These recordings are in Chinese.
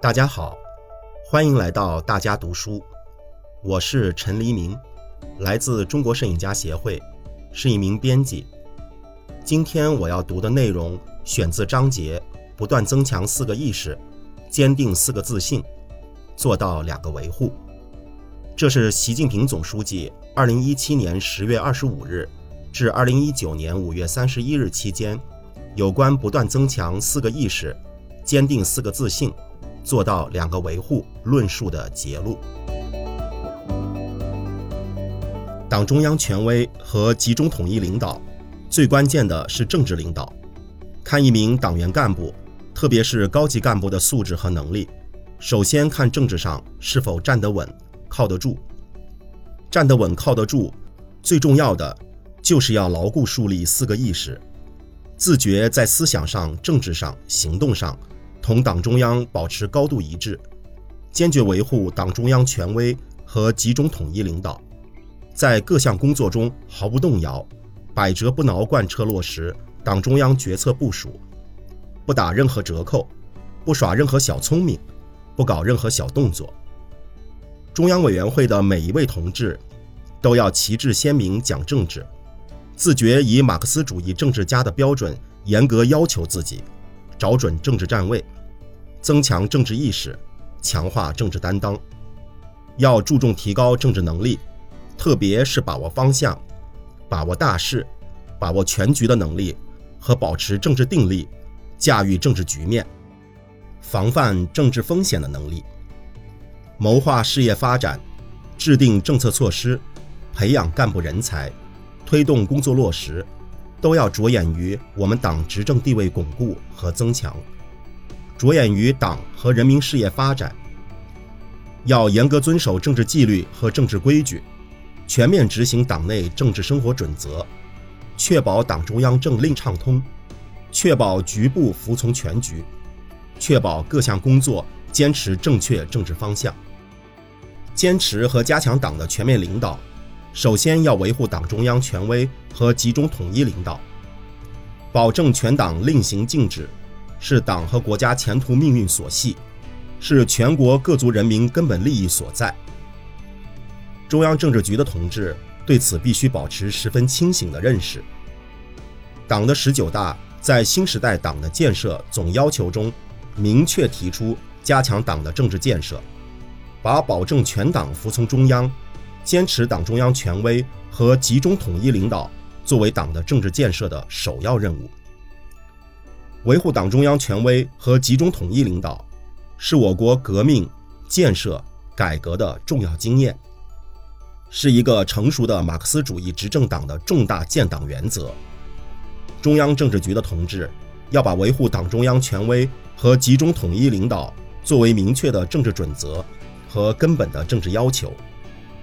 大家好，欢迎来到大家读书。我是陈黎明，来自中国摄影家协会，是一名编辑。今天我要读的内容选自章节“不断增强四个意识，坚定四个自信，做到两个维护”。这是习近平总书记二零一七年十月二十五日至二零一九年五月三十一日期间有关不断增强四个意识，坚定四个自信。做到两个维护论述的结论。党中央权威和集中统一领导，最关键的是政治领导。看一名党员干部，特别是高级干部的素质和能力，首先看政治上是否站得稳、靠得住。站得稳、靠得住，最重要的就是要牢固树立四个意识，自觉在思想上、政治上、行动上。同党中央保持高度一致，坚决维护党中央权威和集中统一领导，在各项工作中毫不动摇、百折不挠贯彻落实党中央决策部署，不打任何折扣，不耍任何小聪明，不搞任何小动作。中央委员会的每一位同志都要旗帜鲜明讲政治，自觉以马克思主义政治家的标准严格要求自己，找准政治站位。增强政治意识，强化政治担当，要注重提高政治能力，特别是把握方向、把握大势、把握全局的能力和保持政治定力、驾驭政治局面、防范政治风险的能力。谋划事业发展，制定政策措施，培养干部人才，推动工作落实，都要着眼于我们党执政地位巩固和增强。着眼于党和人民事业发展，要严格遵守政治纪律和政治规矩，全面执行党内政治生活准则，确保党中央政令畅通，确保局部服从全局，确保各项工作坚持正确政治方向。坚持和加强党的全面领导，首先要维护党中央权威和集中统一领导，保证全党令行禁止。是党和国家前途命运所系，是全国各族人民根本利益所在。中央政治局的同志对此必须保持十分清醒的认识。党的十九大在新时代党的建设总要求中，明确提出加强党的政治建设，把保证全党服从中央、坚持党中央权威和集中统一领导作为党的政治建设的首要任务。维护党中央权威和集中统一领导，是我国革命、建设、改革的重要经验，是一个成熟的马克思主义执政党的重大建党原则。中央政治局的同志要把维护党中央权威和集中统一领导作为明确的政治准则和根本的政治要求，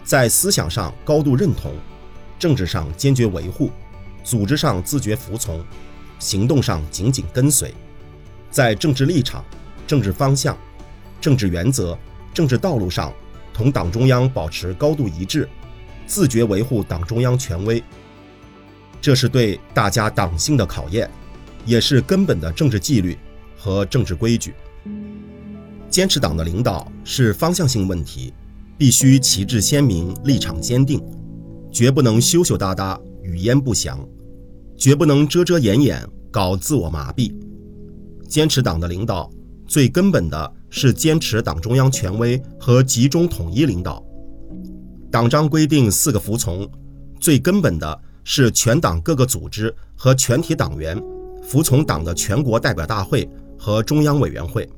在思想上高度认同，政治上坚决维护，组织上自觉服从。行动上紧紧跟随，在政治立场、政治方向、政治原则、政治道路上同党中央保持高度一致，自觉维护党中央权威。这是对大家党性的考验，也是根本的政治纪律和政治规矩。坚持党的领导是方向性问题，必须旗帜鲜明、立场坚定，绝不能羞羞答答、语焉不详。绝不能遮遮掩掩搞自我麻痹，坚持党的领导，最根本的是坚持党中央权威和集中统一领导。党章规定四个服从，最根本的是全党各个组织和全体党员服从党的全国代表大会和中央委员会。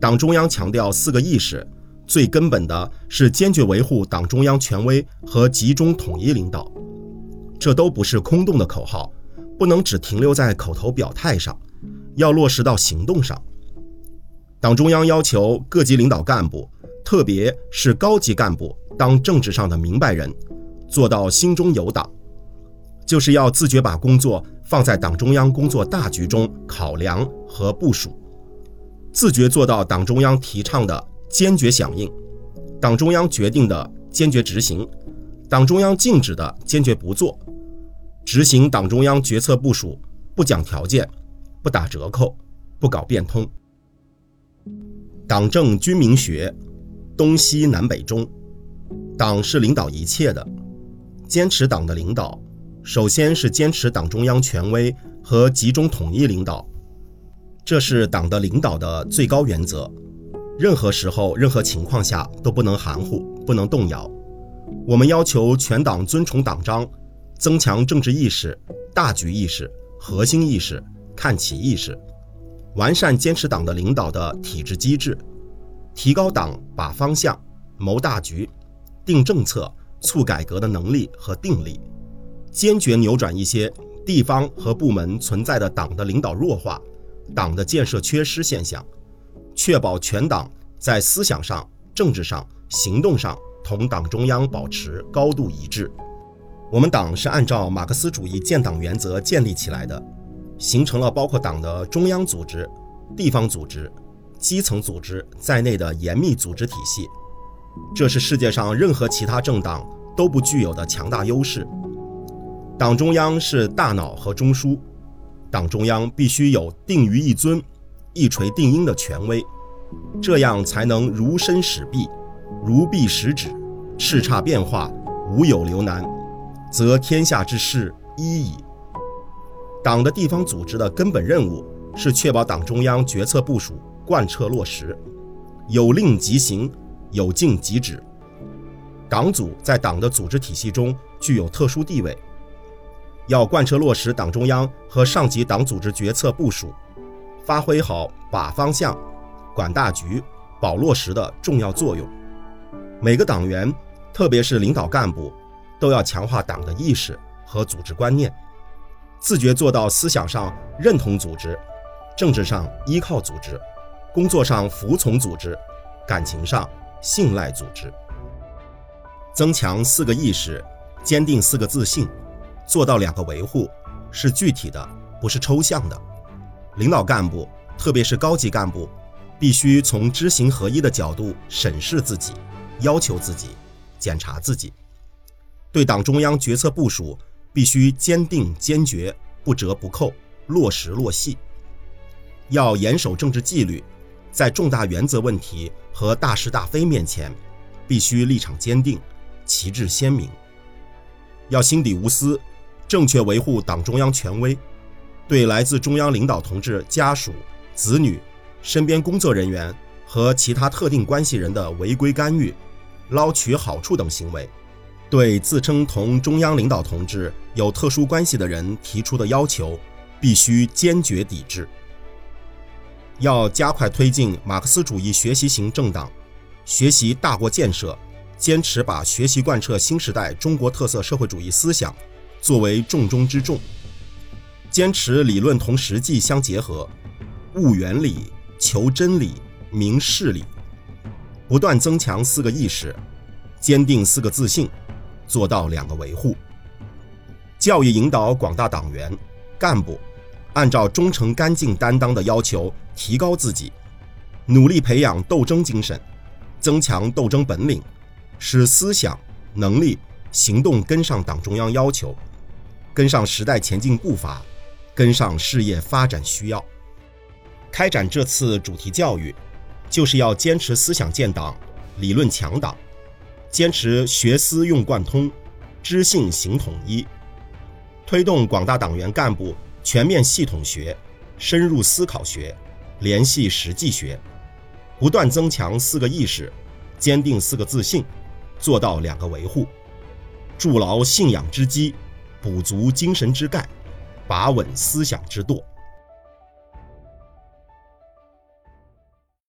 党中央强调四个意识，最根本的是坚决维护党中央权威和集中统一领导。这都不是空洞的口号，不能只停留在口头表态上，要落实到行动上。党中央要求各级领导干部，特别是高级干部，当政治上的明白人，做到心中有党，就是要自觉把工作放在党中央工作大局中考量和部署，自觉做到党中央提倡的坚决响应，党中央决定的坚决执行。党中央禁止的坚决不做，执行党中央决策部署，不讲条件，不打折扣，不搞变通。党政军民学，东西南北中，党是领导一切的。坚持党的领导，首先是坚持党中央权威和集中统一领导，这是党的领导的最高原则。任何时候、任何情况下都不能含糊，不能动摇。我们要求全党尊崇党章，增强政治意识、大局意识、核心意识、看齐意识。完善坚持党的领导的体制机制，提高党把方向、谋大局、定政策、促改革的能力和定力，坚决扭转一些地方和部门存在的党的领导弱化、党的建设缺失现象，确保全党在思想上、政治上、行动上同党中央保持高度一致。我们党是按照马克思主义建党原则建立起来的。形成了包括党的中央组织、地方组织、基层组织在内的严密组织体系，这是世界上任何其他政党都不具有的强大优势。党中央是大脑和中枢，党中央必须有定于一尊、一锤定音的权威，这样才能如身使臂、如臂使指，叱咤变化，无有留难，则天下之事一矣。党的地方组织的根本任务是确保党中央决策部署贯彻落实，有令即行，有禁即止。党组在党的组织体系中具有特殊地位，要贯彻落实党中央和上级党组织决策部署，发挥好把方向、管大局、保落实的重要作用。每个党员，特别是领导干部，都要强化党的意识和组织观念。自觉做到思想上认同组织，政治上依靠组织，工作上服从组织，感情上信赖组织。增强四个意识，坚定四个自信，做到两个维护，是具体的，不是抽象的。领导干部，特别是高级干部，必须从知行合一的角度审视自己，要求自己，检查自己，对党中央决策部署。必须坚定坚决，不折不扣，落实落细。要严守政治纪律，在重大原则问题和大是大非面前，必须立场坚定，旗帜鲜明。要心底无私，正确维护党中央权威。对来自中央领导同志家属、子女、身边工作人员和其他特定关系人的违规干预、捞取好处等行为。对自称同中央领导同志有特殊关系的人提出的要求，必须坚决抵制。要加快推进马克思主义学习型政党，学习大国建设，坚持把学习贯彻新时代中国特色社会主义思想作为重中之重，坚持理论同实际相结合，悟原理、求真理、明事理，不断增强四个意识，坚定四个自信。做到两个维护，教育引导广大党员干部，按照忠诚干净担当的要求提高自己，努力培养斗争精神，增强斗争本领，使思想、能力、行动跟上党中央要求，跟上时代前进步伐，跟上事业发展需要。开展这次主题教育，就是要坚持思想建党，理论强党。坚持学思用贯通，知信行统一，推动广大党员干部全面系统学、深入思考学、联系实际学，不断增强四个意识，坚定四个自信，做到两个维护，筑牢信仰之基，补足精神之钙，把稳思想之舵。